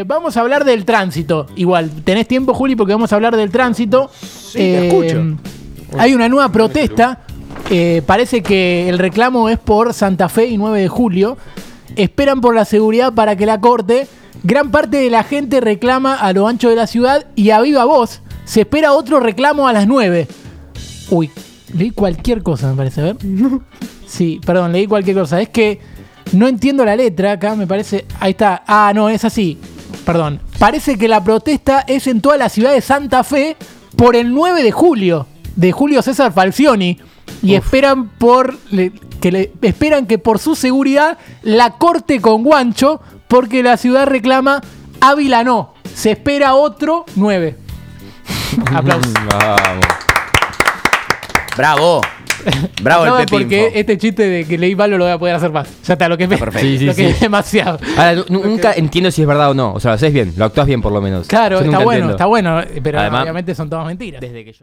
Eh, vamos a hablar del tránsito. Igual, tenés tiempo, Juli, porque vamos a hablar del tránsito. te escucho. Hay una nueva protesta. Eh, parece que el reclamo es por Santa Fe y 9 de julio. Esperan por la seguridad para que la corte. Gran parte de la gente reclama a lo ancho de la ciudad y a viva voz se espera otro reclamo a las 9. Uy, leí cualquier cosa, me parece. A ver. Sí, perdón, leí cualquier cosa. Es que no entiendo la letra acá, me parece. Ahí está. Ah, no, es así. Perdón. Parece que la protesta es en toda la ciudad de Santa Fe por el 9 de julio. De Julio César Falcioni. Y esperan por. le- que le, esperan que por su seguridad la corte con guancho. Porque la ciudad reclama Ávila no. Se espera otro 9. Aplausos. Vamos. Bravo. Bravo No, el Pepe porque Info. este chiste de que leí malo lo voy a poder hacer más. Ya está, lo que me. perfecto. Sí, sí, lo que sí. es demasiado. Ahora, nu- nunca entiendo si es verdad o no. O sea, lo haces bien, lo actúas bien por lo menos. Claro, Yo está bueno, entiendo. está bueno, pero Además- obviamente son todas mentiras. Desde que yo-